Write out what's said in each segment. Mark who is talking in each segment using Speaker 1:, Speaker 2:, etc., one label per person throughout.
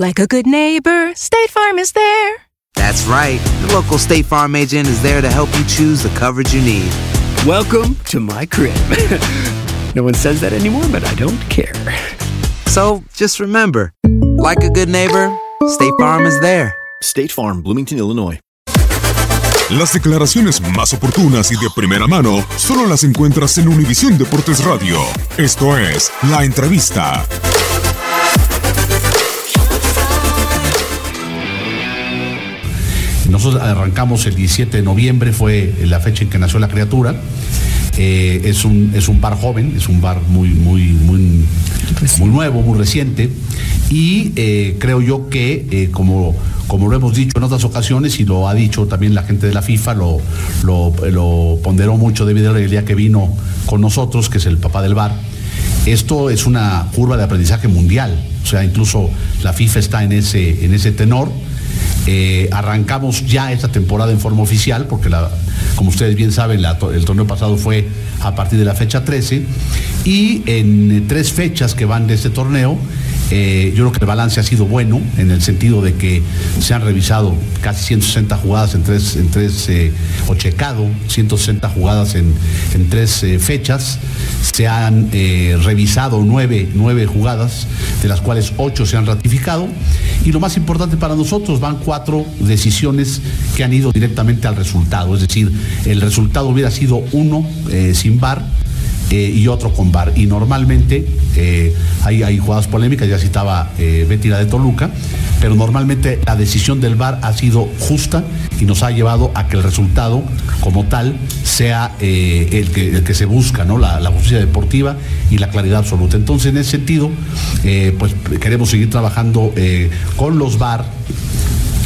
Speaker 1: Like a good neighbor, State Farm is there.
Speaker 2: That's right. The local State Farm agent is there to help you choose the coverage you need.
Speaker 3: Welcome to my crib. no one says that anymore, but I don't care.
Speaker 2: So just remember, like a good neighbor, State Farm is there.
Speaker 4: State Farm, Bloomington, Illinois.
Speaker 5: Las declaraciones más oportunas y de primera mano solo las encuentras en Univisión Deportes Radio. Esto es La Entrevista.
Speaker 6: Nosotros arrancamos el 17 de noviembre, fue la fecha en que nació la criatura. Eh, es, un, es un bar joven, es un bar muy, muy, muy, muy nuevo, muy reciente. Y eh, creo yo que, eh, como, como lo hemos dicho en otras ocasiones, y lo ha dicho también la gente de la FIFA, lo, lo, lo ponderó mucho David el día que vino con nosotros, que es el papá del bar. Esto es una curva de aprendizaje mundial, o sea, incluso la FIFA está en ese, en ese tenor. Eh, arrancamos ya esta temporada en forma oficial, porque la, como ustedes bien saben, la el torneo pasado fue a partir de la fecha 13, y en eh, tres fechas que van de este torneo, eh, yo creo que el balance ha sido bueno, en el sentido de que se han revisado casi 160 jugadas en tres, en tres o checado 160 jugadas en, en tres fechas, se han eh, revisado nueve, nueve jugadas, de las cuales ocho se han ratificado, y lo más importante para nosotros, van cuatro decisiones que han ido directamente al resultado, es decir, el resultado hubiera sido uno eh, sin bar, eh, y otro con VAR. Y normalmente hay, hay jugadas polémicas, ya citaba eh, de Toluca, pero normalmente la decisión del VAR ha sido justa y nos ha llevado a que el resultado como tal sea eh, el, que, se busca, ¿no? La, la justicia deportiva y la claridad absoluta. Entonces, en ese sentido, eh, pues queremos seguir trabajando eh, con los VAR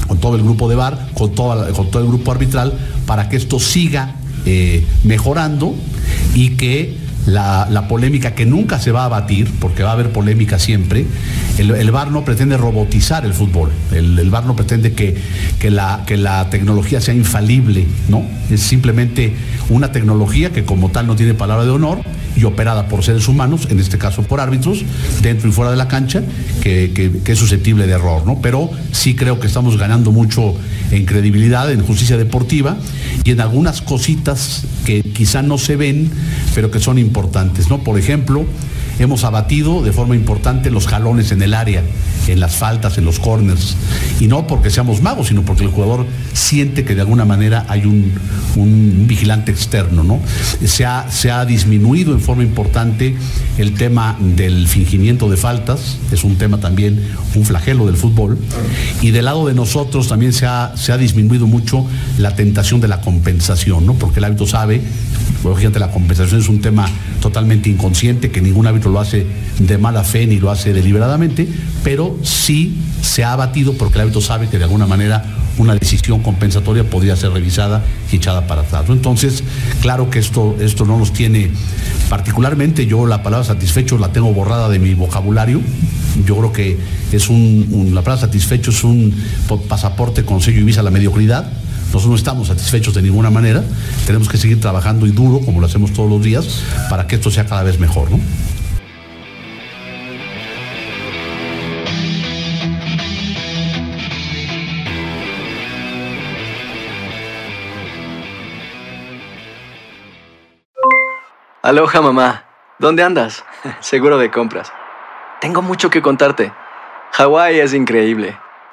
Speaker 6: con todo el grupo de VAR, con, con todo el grupo arbitral, para que esto siga mejorando y que la, polémica que nunca se va a abatir, porque va a haber polémica siempre, el, el VAR no pretende robotizar el fútbol, el, el VAR no pretende que, que la, que la tecnología sea infalible, ¿no? Es simplemente una tecnología que como tal no tiene palabra de honor y operada por seres humanos, en este caso por árbitros, dentro y fuera de la cancha, que, que- que es susceptible de error, ¿no? Pero sí creo que estamos ganando mucho en credibilidad, en justicia deportiva y en algunas cositas que quizá no se ven, pero que son importantes, ¿no? Por ejemplo, hemos abatido de forma importante los jalones en el área, en las faltas, en los corners, y no porque seamos magos, sino porque el jugador siente que de alguna manera hay un, vigilante externo, ¿no? Se ha, disminuido en forma importante el tema del fingimiento de faltas, es un tema también, un flagelo del fútbol, y del lado de nosotros también se ha, se ha disminuido mucho la tentación de la compensación, ¿no? Porque el árbitro sabe, lógicamente la compensación es un tema totalmente inconsciente, que ningún árbitro lo hace de mala fe ni lo hace deliberadamente, pero sí se ha abatido porque el árbitro sabe que de alguna manera una decisión compensatoria podría ser revisada y echada para atrás. Entonces, claro que esto, esto no nos tiene, particularmente yo la palabra satisfecho la tengo borrada de mi vocabulario, Yo creo que es un, la palabra satisfecho es un pasaporte con sello y visa a la mediocridad. Nosotros no estamos satisfechos de ninguna manera. Tenemos que seguir trabajando y duro, como lo hacemos todos los días, para que esto sea cada vez mejor, ¿no?
Speaker 7: Aloha mamá, ¿dónde andas? Seguro de compras. Tengo mucho que contarte. Hawái es increíble.